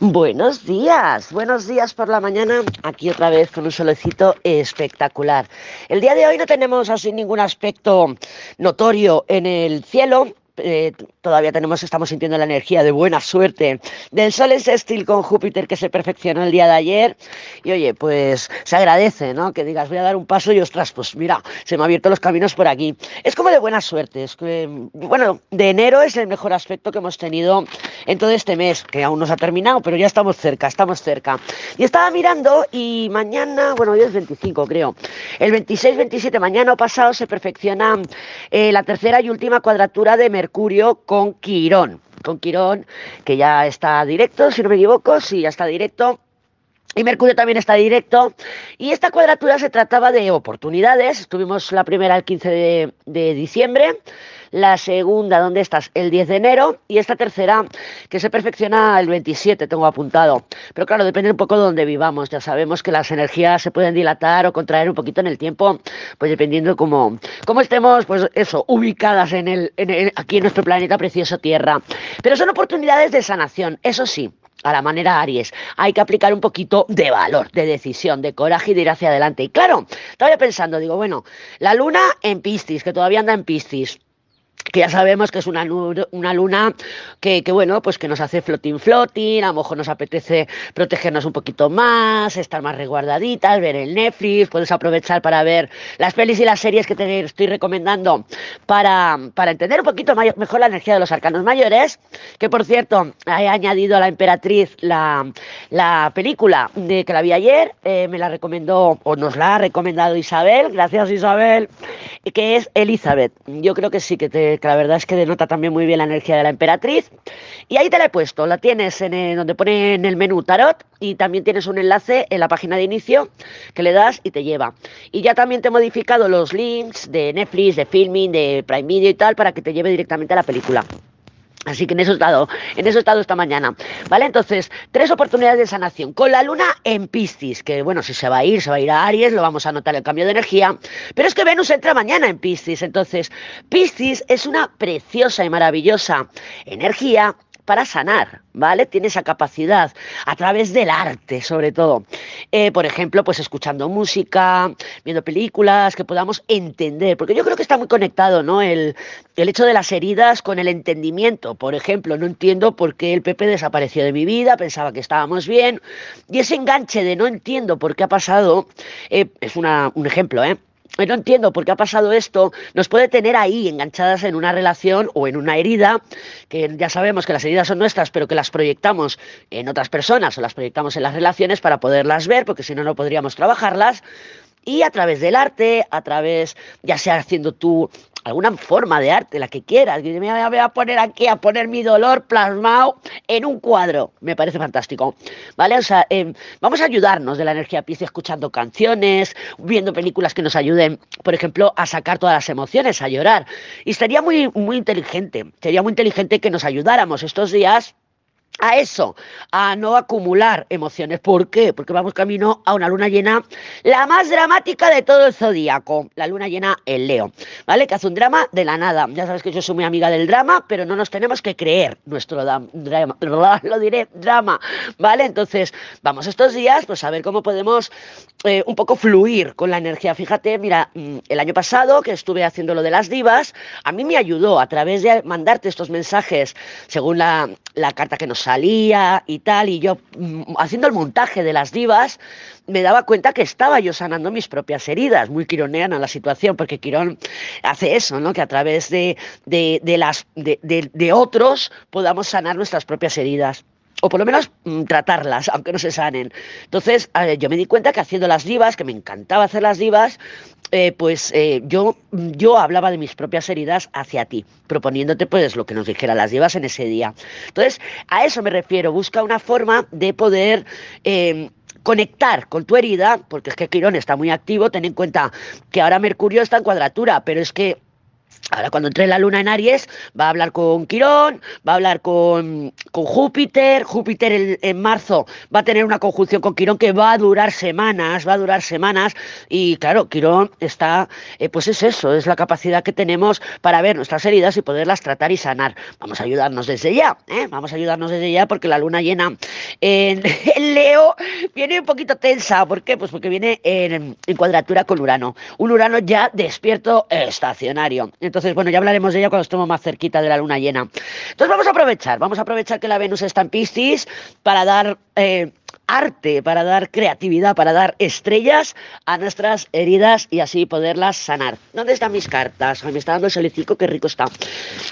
Buenos días, buenos días por la mañana, aquí otra vez con un solecito espectacular. El día de hoy no tenemos así ningún aspecto notorio en el cielo, eh, todavía tenemos, estamos sintiendo la energía de buena suerte del Sol en sextil con Júpiter que se perfeccionó el día de ayer. Y oye, pues se agradece, ¿no? Que digas, voy a dar un paso y ostras, pues mira, se me han abierto los caminos por aquí. Es como de buena suerte. Es que, bueno, de enero es el mejor aspecto que hemos tenido en todo este mes, que aún no se ha terminado, pero ya estamos cerca, estamos cerca. Y estaba mirando y mañana, bueno, hoy es 25, creo. El 26-27, mañana o pasado, se perfecciona eh, la tercera y última cuadratura de Mercurio Mercurio con Quirón. Con Quirón, que ya está directo, si no me equivoco, sí, ya está directo. Y Mercurio también está directo. Y esta cuadratura se trataba de oportunidades. Tuvimos la primera el 15 de, diciembre la segunda, ¿dónde estás? El 10 de enero y esta tercera que se perfecciona el 27, tengo apuntado. Pero claro, depende un poco de dónde vivamos. Ya sabemos que las energías se pueden dilatar o contraer un poquito en el tiempo, pues dependiendo cómo, cómo estemos, pues eso, ubicadas en el, en aquí en nuestro planeta precioso Tierra. Pero son oportunidades de sanación, eso sí, a la manera Aries. Hay que aplicar un poquito de valor, de decisión, de coraje y de ir hacia adelante. Y claro, estaba pensando, digo, bueno, la luna en Piscis, que todavía anda en Piscis que ya sabemos que es una, una luna que, que, bueno, pues que nos hace floating floating, a lo mejor nos apetece protegernos un poquito más, estar más resguardaditas, ver el Netflix, puedes aprovechar para ver las pelis y las series que te estoy recomendando para, para entender un poquito mejor la energía de los arcanos mayores, que por cierto, he añadido a la emperatriz la, la película de que la vi ayer, eh, me la recomendó, o nos la ha recomendado Isabel, gracias Isabel, que es Elizabeth. Yo creo que sí que te que la verdad es que denota también muy bien la energía de la emperatriz. Y ahí te la he puesto, la tienes en donde pone en el menú tarot y también tienes un enlace en la página de inicio que le das y te lleva. Y ya también te he modificado los links de Netflix, de Filming, de Prime Video y tal para que te lleve directamente a la película. Así que en eso he estado, en eso estado esta mañana. ¿Vale? Entonces, tres oportunidades de sanación. Con la luna en Piscis, que bueno, si se va a ir, se va a ir a Aries, lo vamos a notar el cambio de energía. Pero es que Venus entra mañana en Piscis. Entonces, Piscis es una preciosa y maravillosa energía para sanar, ¿vale? Tiene esa capacidad a través del arte, sobre todo. Eh, por ejemplo, pues escuchando música, viendo películas, que podamos entender, porque yo creo que está muy conectado, ¿no? El, el hecho de las heridas con el entendimiento. Por ejemplo, no entiendo por qué el Pepe desapareció de mi vida, pensaba que estábamos bien, y ese enganche de no entiendo por qué ha pasado, eh, es una, un ejemplo, ¿eh? No entiendo por qué ha pasado esto, nos puede tener ahí enganchadas en una relación o en una herida, que ya sabemos que las heridas son nuestras, pero que las proyectamos en otras personas o las proyectamos en las relaciones para poderlas ver, porque si no, no podríamos trabajarlas. Y a través del arte, a través, ya sea haciendo tú alguna forma de arte, la que quieras. Me voy a poner aquí a poner mi dolor plasmado en un cuadro. Me parece fantástico. ¿Vale? O sea, em, vamos a ayudarnos de la energía Piscis escuchando canciones, viendo películas que nos ayuden, por ejemplo, a sacar todas las emociones, a llorar. Y sería muy, muy inteligente, sería muy inteligente que nos ayudáramos estos días a eso, a no acumular emociones. ¿Por qué? Porque vamos camino a una luna llena, la más dramática de todo el zodíaco, la luna llena en Leo, ¿vale? Que hace un drama de la nada. Ya sabes que yo soy muy amiga del drama, pero no nos tenemos que creer nuestro drama, lo diré, drama, ¿vale? Entonces, vamos estos días, pues a ver cómo podemos eh, un poco fluir con la energía. Fíjate, mira, mm, el año pasado que estuve haciendo lo de las divas, a mí me ayudó a través de mandarte estos mensajes según la, la carta que nos salía y tal, y yo mm, haciendo el montaje de las divas, me daba cuenta que estaba yo sanando mis propias heridas, muy quironeana la situación, porque Quirón hace eso, ¿no? Que a través de, las, de, de otros podamos sanar nuestras propias heridas o por lo menos mm, tratarlas, aunque no se sanen. Entonces, yo me di cuenta que haciendo las divas, que me encantaba hacer las divas, eh, pues eh, yo, yo hablaba de mis propias heridas hacia ti, proponiéndote pues lo que nos dijera las divas en ese día. Entonces, a eso me refiero, busca una forma de poder... Em, conectar con tu herida, porque es que Quirón está muy activo, ten en cuenta que ahora Mercurio está en cuadratura, pero es que Ahora, cuando entre la luna en Aries, va a hablar con Quirón, va a hablar con, con Júpiter. Júpiter en marzo va a tener una conjunción con Quirón que va a durar semanas, va a durar semanas. Y claro, Quirón está, eh, pues es eso, es la capacidad que tenemos para ver nuestras heridas y poderlas tratar y sanar. Vamos a ayudarnos desde ya, ¿eh? vamos a ayudarnos desde ya porque la luna llena En, Leo viene un poquito tensa, ¿por qué? Pues porque viene en, en, cuadratura con Urano, un Urano ya despierto estacionario. Entonces, bueno, ya hablaremos de ella cuando estemos más cerquita de la luna llena. Entonces vamos a aprovechar, vamos a aprovechar que la Venus está en Piscis para dar eh, arte, para dar creatividad, para dar estrellas a nuestras heridas y así poderlas sanar. ¿Dónde están mis cartas? me está dando el solicico, qué rico está.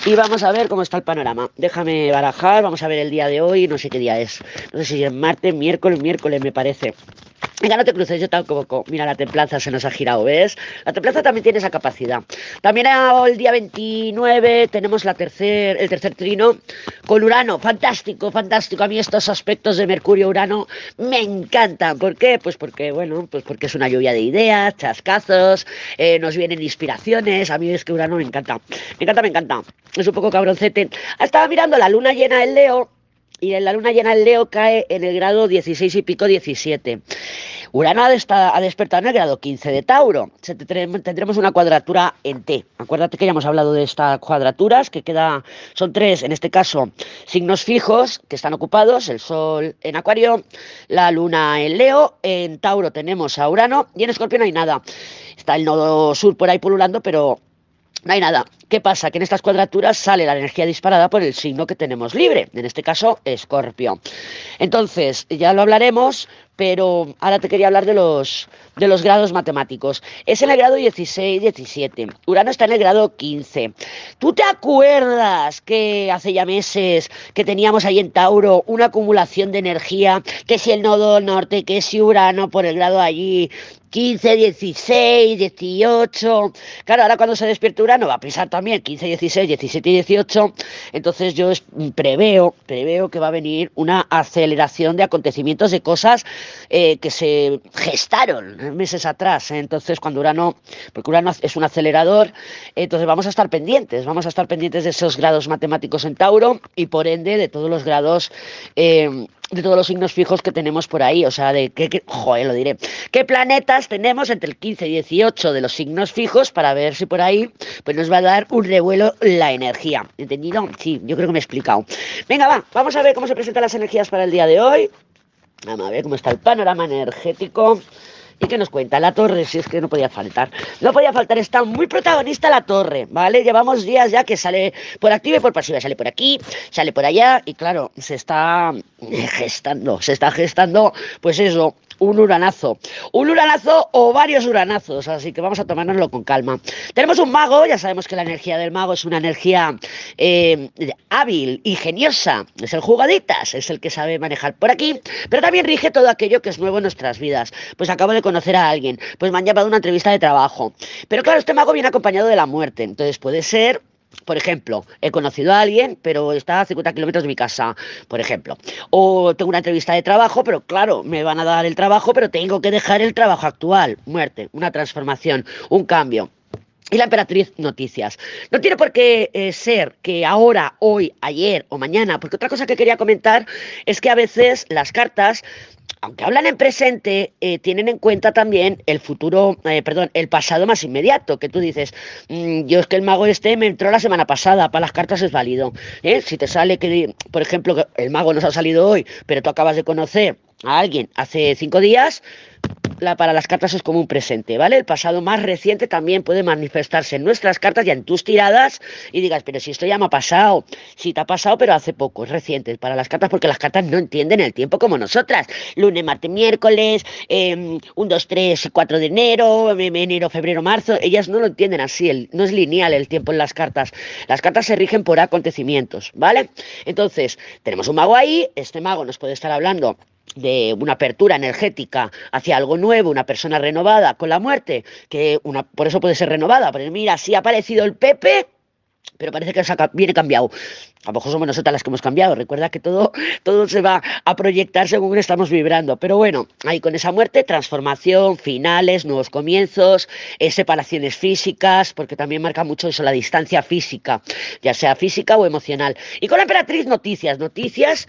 Y vamos a ver cómo está el panorama. Déjame barajar, vamos a ver el día de hoy, no sé qué día es. No sé si es martes, miércoles, miércoles me parece. Venga, no te cruces, yo tampoco. Mira, la templanza se nos ha girado, ¿ves? La templanza también tiene esa capacidad. También el día 29 tenemos la tercer, el tercer trino con Urano. Fantástico, fantástico. A mí estos aspectos de Mercurio-Urano me encantan. ¿Por qué? Pues porque, bueno, pues porque es una lluvia de ideas, chascazos, eh, nos vienen inspiraciones. A mí es que Urano me encanta. Me encanta, me encanta. Es un poco cabroncete. Estaba mirando la luna llena del Leo y la luna llena en Leo cae en el grado 16 y pico 17. Urano ha, despertado en el grado 15 de Tauro. Tendremos una cuadratura en T. Acuérdate que ya hemos hablado de estas cuadraturas, que queda, son tres, en este caso, signos fijos que están ocupados, el Sol en Acuario, la Luna en Leo, en Tauro tenemos a Urano y en Escorpio no hay nada. Está el nodo sur por ahí pululando, pero no hay nada. ¿Qué pasa? Que en estas cuadraturas sale la energía disparada por el signo que tenemos libre, en este caso Escorpio. Entonces, ya lo hablaremos, pero ahora te quería hablar de los, de los grados matemáticos. Es en el grado 16, 17. Urano está en el grado 15. ¿Tú te acuerdas que hace ya meses que teníamos ahí en Tauro una acumulación de energía, que si el nodo norte, que si Urano por el grado allí, 15, 16, 18. Claro, ahora cuando se despierta Urano va a pisar también 15, 16, 17 y 18. Entonces yo preveo, preveo que va a venir una aceleración de acontecimientos de cosas eh, que se gestaron meses atrás. Entonces cuando Urano, porque Urano es un acelerador, entonces vamos a estar pendientes, vamos a estar pendientes de esos grados matemáticos en Tauro y por ende de todos los grados eh, de todos los signos fijos que tenemos por ahí, o sea, de qué, joder, lo diré, qué planetas tenemos entre el 15 y 18 de los signos fijos para ver si por ahí pues nos va a dar un revuelo la energía. ¿Entendido? Sí, yo creo que me he explicado. Venga, va, vamos a ver cómo se presentan las energías para el día de hoy. Vamos a ver cómo está el panorama energético. ¿Y qué nos cuenta? La torre, si es que no podía faltar. No podía faltar, está muy protagonista la torre, ¿vale? Llevamos días ya que sale por activa y por pasiva, sale por aquí, sale por allá, y claro, se está gestando, se está gestando, pues eso, un uranazo. Un uranazo o varios uranazos, así que vamos a tomárnoslo con calma. Tenemos un mago, ya sabemos que la energía del mago es una energía eh, hábil, ingeniosa, es el jugaditas, es el que sabe manejar por aquí, pero también rige todo aquello que es nuevo en nuestras vidas. Pues acabo de conocer a alguien, pues me han llevado a una entrevista de trabajo. Pero claro, este mago viene acompañado de la muerte, entonces puede ser por ejemplo, he conocido a alguien, pero está a 50 kilómetros de mi casa, por ejemplo. O tengo una entrevista de trabajo, pero claro, me van a dar el trabajo, pero tengo que dejar el trabajo actual. Muerte, una transformación, un cambio. Y la emperatriz noticias. No tiene por qué eh, ser que ahora, hoy, ayer o mañana, porque otra cosa que quería comentar es que a veces las cartas aunque hablan en presente, eh, tienen en cuenta también el futuro, eh, perdón, el pasado más inmediato, que tú dices, mm, yo es que el mago este me entró la semana pasada, para las cartas es válido. Si te sale que, por ejemplo, el mago nos ha salido hoy, pero tú acabas de conocer a alguien hace cinco días, para las cartas es como un presente, ¿vale? El pasado más reciente también puede manifestarse en nuestras cartas y en tus tiradas y digas, pero si esto ya me ha pasado, si te ha pasado, pero hace poco, es reciente para las cartas porque las cartas no entienden el tiempo como nosotras. Lunes, martes, miércoles, eh, 1, 2, 3, 4 de enero, enero, febrero, marzo, ellas no lo entienden así, no es lineal el tiempo en las cartas. Las cartas se rigen por acontecimientos, ¿vale? Entonces, tenemos un mago ahí, este mago nos puede estar hablando de una apertura energética hacia algo nuevo, una persona renovada con la muerte, que una, por eso puede ser renovada, pero mira, si ha aparecido el Pepe, pero parece que viene cambiado. A lo mejor somos nosotras las que hemos cambiado. Recuerda que todo, todo se va a proyectar según estamos vibrando. Pero bueno, ahí con esa muerte, transformación, finales, nuevos comienzos, eh, separaciones físicas, porque también marca mucho eso, la distancia física, ya sea física o emocional. Y con la emperatriz, noticias, noticias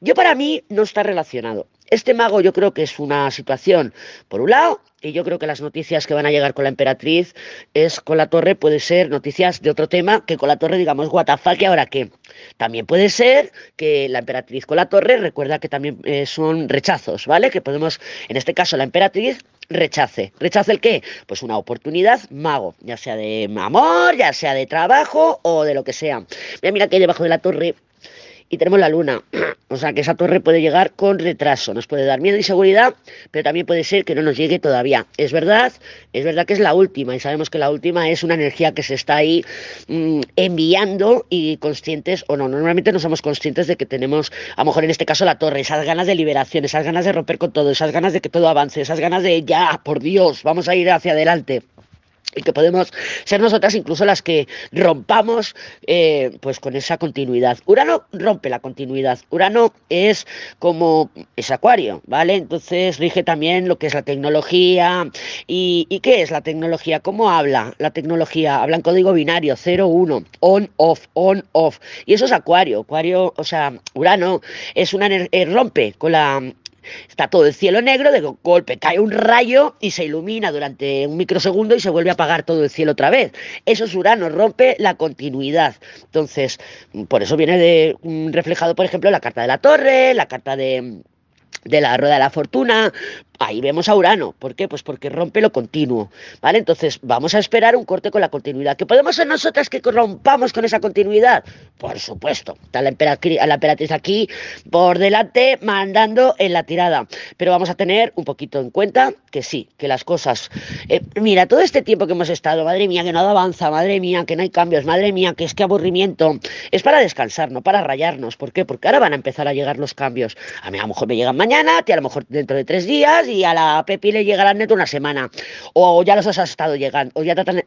yo para mí no está relacionado. este mago yo creo que es una situación, por un lado, y yo creo que las noticias que van a llegar con la emperatriz es con la torre, puede ser noticias de otro tema que con la torre digamos, what ahora qué. También puede ser que la emperatriz con la torre, recuerda que también eh, son rechazos, ¿vale? Que podemos, en este caso la emperatriz rechace. ¿Rechace el qué? Pues una oportunidad mago, ya sea de amor, ya sea de trabajo o de lo que sea. Mira, mira que hay debajo de la torre y tenemos la luna. O sea que esa torre puede llegar con retraso, nos puede dar miedo y seguridad, pero también puede ser que no nos llegue todavía. Es verdad, es verdad que es la última y sabemos que la última es una energía que se está ahí mm, enviando y conscientes o no, normalmente no somos conscientes de que tenemos, a lo mejor en este caso la torre, esas ganas de liberación, esas ganas de romper con todo, esas ganas de que todo avance, esas ganas de ya, por Dios, vamos a ir hacia adelante y que podemos ser nosotras incluso las que rompamos eh, pues con esa continuidad. Urano rompe la continuidad. Urano es como es acuario, ¿vale? Entonces rige también lo que es la tecnología. ¿Y, qué es la tecnología? ¿Cómo habla la tecnología? Habla en código binario, 0-1, on, off, on, off. Y eso es acuario. Acuario, o sea, Urano es una eh, rompe con la Está todo el cielo negro, de golpe cae un rayo y se ilumina durante un microsegundo y se vuelve a apagar todo el cielo otra vez. Eso es Urano, rompe la continuidad. Entonces, por eso viene de, mm, reflejado, por ejemplo, la carta de la torre, la carta de de la rueda de la fortuna, ahí vemos a Urano. ¿Por qué? Pues porque rompe lo continuo, ¿vale? Entonces vamos a esperar un corte con la continuidad. ¿Que podemos ser nosotras que rompamos con esa continuidad? Por supuesto. Está la emperatriz, aquí por delante mandando en la tirada. Pero vamos a tener un poquito en cuenta que sí, que las cosas... Eh, mira, todo este tiempo que hemos estado, madre mía, que nada avanza, madre mía, que no hay cambios, madre mía, que es que aburrimiento. Es para descansar, no para rayarnos. ¿Por qué? Porque ahora van a empezar a llegar los cambios. A mí a lo mejor me llegan mañana, a lo mejor dentro de tres días y a la Pepi le llegará neto una semana. O ya los has estado llegando, o ya te han.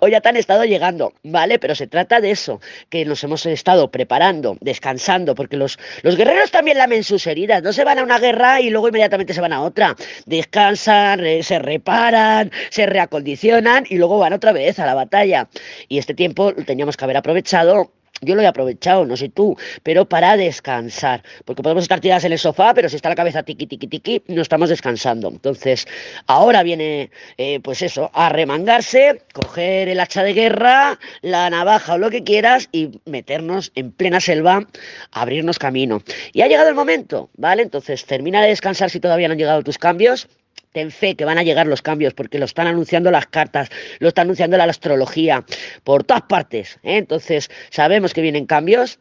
O ya te han estado llegando, ¿vale? Pero se trata de eso, que nos hemos estado preparando, descansando, porque los, los guerreros también lamen sus heridas, no se van a una guerra y luego inmediatamente se van a otra. Descansan, se reparan, se reacondicionan y luego van otra vez a la batalla. Y este tiempo lo teníamos que haber aprovechado yo lo he aprovechado, no sé tú, pero para descansar. Porque podemos estar tiradas en el sofá, pero si está la cabeza tiqui, tiqui, tiqui, no estamos descansando. Entonces, ahora viene, eh, pues eso, a remangarse, coger el hacha de guerra, la navaja o lo que quieras y meternos en plena selva, abrirnos camino. Y ha llegado el momento, ¿vale? Entonces, termina de descansar si todavía no han llegado tus cambios ten fe que van a llegar los cambios, porque lo están anunciando las cartas, lo está anunciando la astrología, por todas partes. ¿eh? Entonces, sabemos que vienen cambios.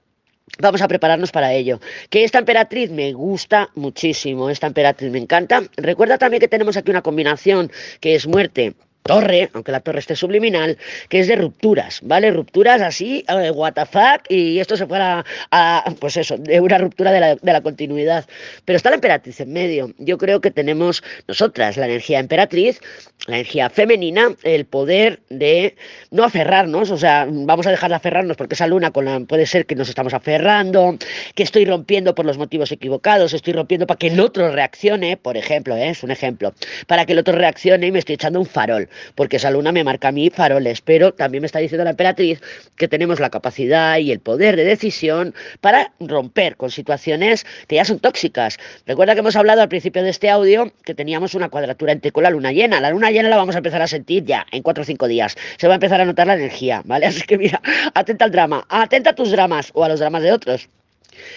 Vamos a prepararnos para ello. Que esta emperatriz me gusta muchísimo, esta emperatriz me encanta. Recuerda también que tenemos aquí una combinación que es muerte torre, aunque la torre esté subliminal, que es de rupturas, ¿vale? Rupturas así, uh, what the fuck, y esto se fuera a, pues eso, de una ruptura de la, de la, continuidad. Pero está la emperatriz en medio. Yo creo que tenemos nosotras la energía emperatriz, la energía femenina, el poder de no aferrarnos, o sea, vamos a dejar de aferrarnos porque esa luna con la, puede ser que nos estamos aferrando, que estoy rompiendo por los motivos equivocados, estoy rompiendo para que el otro reaccione, por ejemplo, ¿eh? es un ejemplo, para que el otro reaccione y me estoy echando un farol porque esa luna me marca a mí faroles, pero también me está diciendo la emperatriz que tenemos la capacidad y el poder de decisión para romper con situaciones que ya son tóxicas. Recuerda que hemos hablado al principio de este audio que teníamos una cuadratura entre con la luna llena. La luna llena la vamos a empezar a sentir ya en cuatro o cinco días. Se va a empezar a notar la energía, ¿vale? Así que mira, atenta al drama, atenta a tus dramas o a los dramas de otros.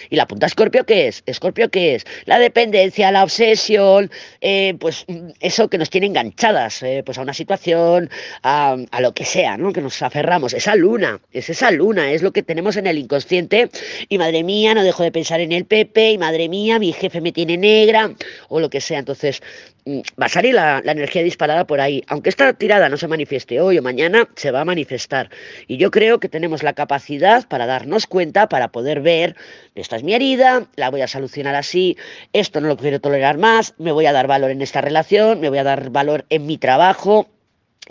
¿Y la punta Escorpio qué es? ¿Escorpio qué es? La dependencia, la obsesión, eh, pues eso que nos tiene enganchadas eh, pues a una situación, a, a, lo que sea, ¿no? Que nos aferramos. Esa luna, es esa luna, es lo que tenemos en el inconsciente. Y madre mía, no dejo de pensar en el Pepe, y madre mía, mi jefe me tiene negra, o lo que sea. Entonces, mm, va a salir la, la energía disparada por ahí. Aunque esta tirada no se manifieste hoy o mañana, se va a manifestar. Y yo creo que tenemos la capacidad para darnos cuenta, para poder ver esta es mi herida, la voy a solucionar así, esto no lo quiero tolerar más, me voy a dar valor en esta relación, me voy a dar valor en mi trabajo,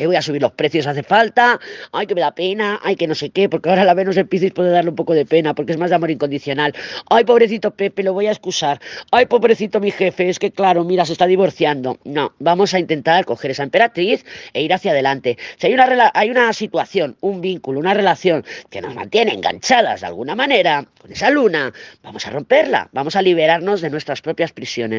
voy a subir los precios, hace falta, ay, que me da pena, ay, que no sé qué, porque ahora la Venus en Piscis puede darle un poco de pena, porque es más de amor incondicional, ay, pobrecito Pepe, lo voy a excusar, ay, pobrecito mi jefe, es que claro, mira, se está divorciando. No, vamos a intentar coger esa emperatriz e ir hacia adelante. Si hay una, hay una situación, un vínculo, una relación que nos mantiene enganchadas de alguna manera con esa luna, vamos a romperla, vamos a liberarnos de nuestras propias prisiones.